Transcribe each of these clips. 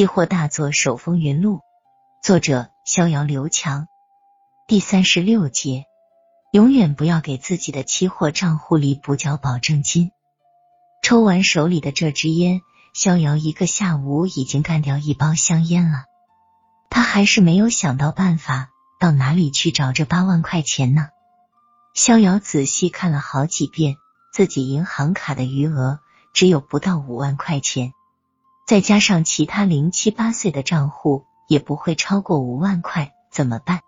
期货大作手风云录，作者逍遥刘强。第三十六节，永远不要给自己的期货账户里补缴保证金。抽完手里的这支烟，逍遥一个下午已经干掉一包香烟了。他还是没有想到办法，到哪里去找这八万块钱呢？逍遥仔细看了好几遍，自己银行卡的余额只有不到五万块钱。再加上其他零七八碎的账户，也不会超过五万块，怎么办？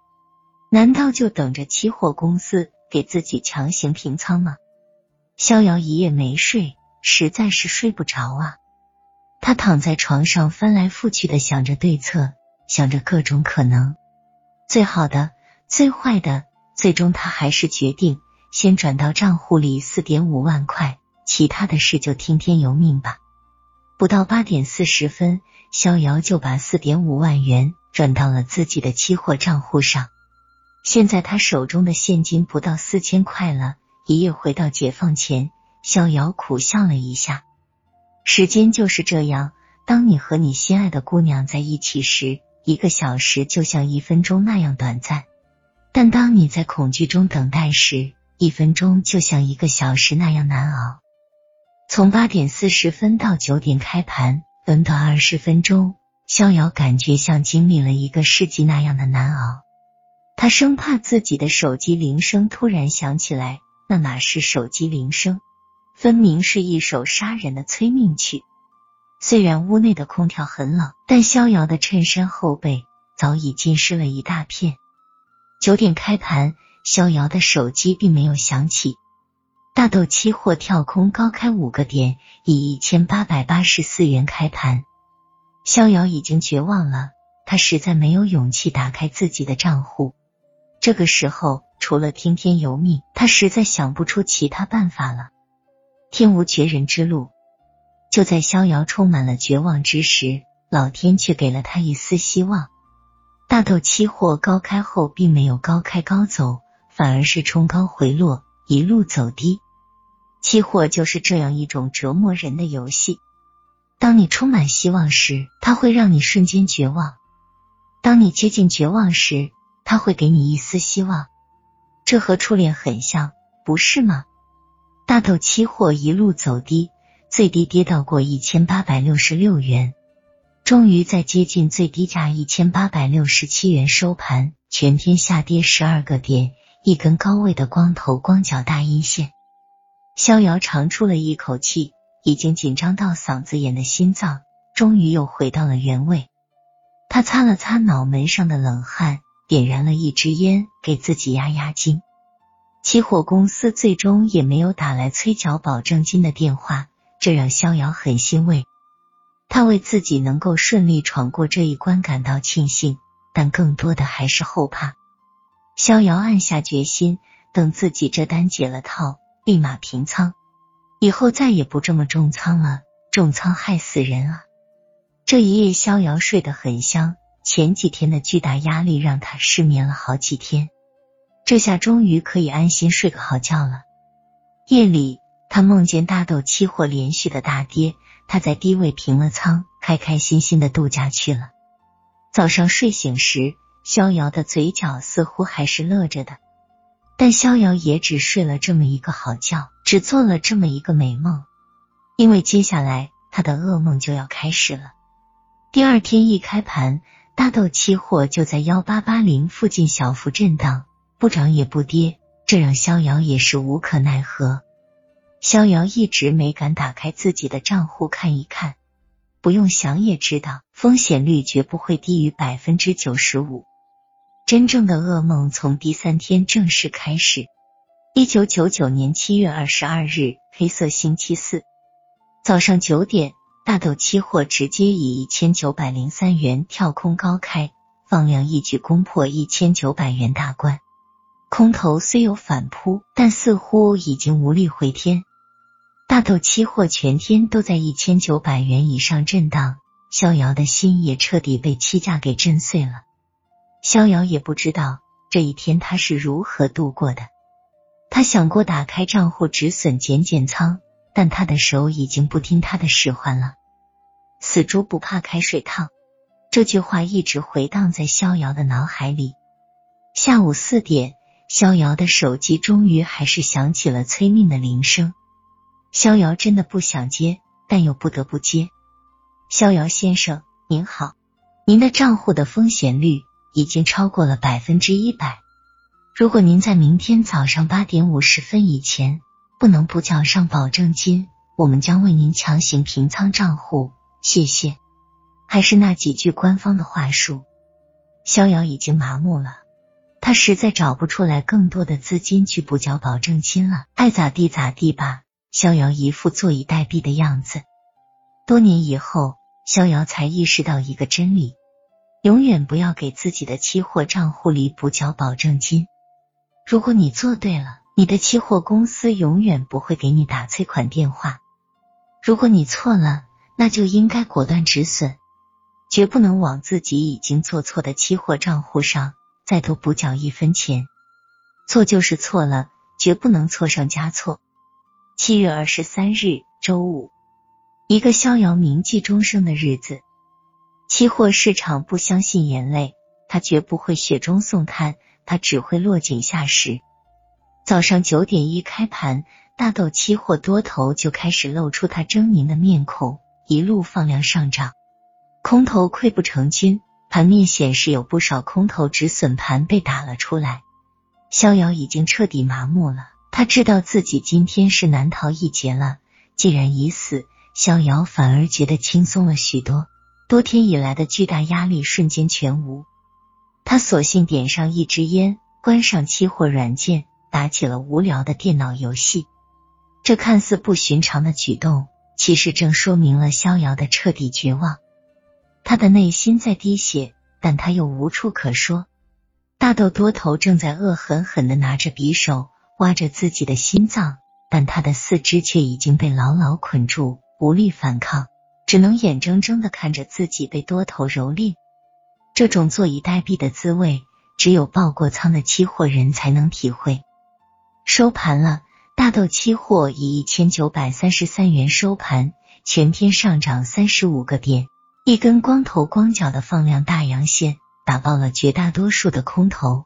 难道就等着期货公司给自己强行平仓吗？逍遥一夜没睡，实在是睡不着啊！他躺在床上翻来覆去的想着对策，想着各种可能，最好的、最坏的，最终他还是决定先转到账户里四点五万块，其他的事就听天由命吧。不到八点四十分，逍遥就把四点五万元转到了自己的期货账户上。现在他手中的现金不到四千块了。一夜回到解放前，逍遥苦笑了一下。时间就是这样，当你和你心爱的姑娘在一起时，一个小时就像一分钟那样短暂；但当你在恐惧中等待时，一分钟就像一个小时那样难熬。从八点四十分到九点开盘，短短二十分钟，逍遥感觉像经历了一个世纪那样的难熬。他生怕自己的手机铃声突然响起来，那哪是手机铃声，分明是一首杀人的催命曲。虽然屋内的空调很冷，但逍遥的衬衫后背早已浸湿了一大片。九点开盘，逍遥的手机并没有响起。大豆期货跳空高开五个点，以一千八百八十四元开盘。逍遥已经绝望了，他实在没有勇气打开自己的账户。这个时候，除了听天由命，他实在想不出其他办法了。天无绝人之路，就在逍遥充满了绝望之时，老天却给了他一丝希望。大豆期货高开后，并没有高开高走，反而是冲高回落。一路走低，期货就是这样一种折磨人的游戏。当你充满希望时，它会让你瞬间绝望；当你接近绝望时，它会给你一丝希望。这和初恋很像，不是吗？大豆期货一路走低，最低跌到过一千八百六十六元，终于在接近最低价一千八百六十七元收盘，全天下跌十二个点。一根高位的光头光脚大阴线，逍遥长出了一口气，已经紧张到嗓子眼的心脏终于又回到了原位。他擦了擦脑门上的冷汗，点燃了一支烟，给自己压压惊。期货公司最终也没有打来催缴保证金的电话，这让逍遥很欣慰。他为自己能够顺利闯过这一关感到庆幸，但更多的还是后怕。逍遥暗下决心，等自己这单解了套，立马平仓，以后再也不这么重仓了。重仓害死人啊！这一夜逍遥睡得很香，前几天的巨大压力让他失眠了好几天，这下终于可以安心睡个好觉了。夜里，他梦见大豆期货连续的大跌，他在低位平了仓，开开心心的度假去了。早上睡醒时。逍遥的嘴角似乎还是乐着的，但逍遥也只睡了这么一个好觉，只做了这么一个美梦，因为接下来他的噩梦就要开始了。第二天一开盘，大豆期货就在幺八八零附近小幅震荡，不涨也不跌，这让逍遥也是无可奈何。逍遥一直没敢打开自己的账户看一看，不用想也知道，风险率绝不会低于百分之九十五。真正的噩梦从第三天正式开始。一九九九年七月二十二日，黑色星期四早上九点，大豆期货直接以一千九百零三元跳空高开，放量一举攻破一千九百元大关。空头虽有反扑，但似乎已经无力回天。大豆期货全天都在一千九百元以上震荡，逍遥的心也彻底被期价给震碎了。逍遥也不知道这一天他是如何度过的。他想过打开账户止损减减仓，但他的手已经不听他的使唤了。死猪不怕开水烫，这句话一直回荡在逍遥的脑海里。下午四点，逍遥的手机终于还是响起了催命的铃声。逍遥真的不想接，但又不得不接。逍遥先生，您好，您的账户的风险率已经超过了百分之一百。如果您在明天早上八点五十分以前不能补缴上保证金，我们将为您强行平仓账户。谢谢。还是那几句官方的话术，逍遥已经麻木了。他实在找不出来更多的资金去补缴保证金了，爱咋地咋地吧。逍遥一副坐以待毙的样子。多年以后，逍遥才意识到一个真理：永远不要给自己的期货账户里补缴保证金。如果你做对了，你的期货公司永远不会给你打催款电话；如果你错了，那就应该果断止损，绝不能往自己已经做错的期货账户上再多补缴一分钱。错就是错了，绝不能错上加错。七月二十三日，周五，一个逍遥铭记终生的日子。期货市场不相信眼泪，他绝不会雪中送炭。他只会落井下石。早上九点一开盘，大豆期货多头就开始露出他狰狞的面孔，一路放量上涨。空头溃不成军，盘面显示有不少空头止损盘被打了出来。逍遥已经彻底麻木了，他知道自己今天是难逃一劫了。既然已死，逍遥反而觉得轻松了许多，多天以来的巨大压力瞬间全无。他索性点上一支烟，关上期货软件，打起了无聊的电脑游戏。这看似不寻常的举动，其实正说明了逍遥的彻底绝望。他的内心在滴血，但他又无处可说。大豆多头正在恶狠狠的拿着匕首挖着自己的心脏，但他的四肢却已经被牢牢捆住，无力反抗，只能眼睁睁的看着自己被多头蹂躏。这种坐以待毙的滋味，只有爆过仓的期货人才能体会。收盘了，大豆期货以一千九百三十三元收盘，全天上涨三十五个点，一根光头光脚的放量大阳线打爆了绝大多数的空头。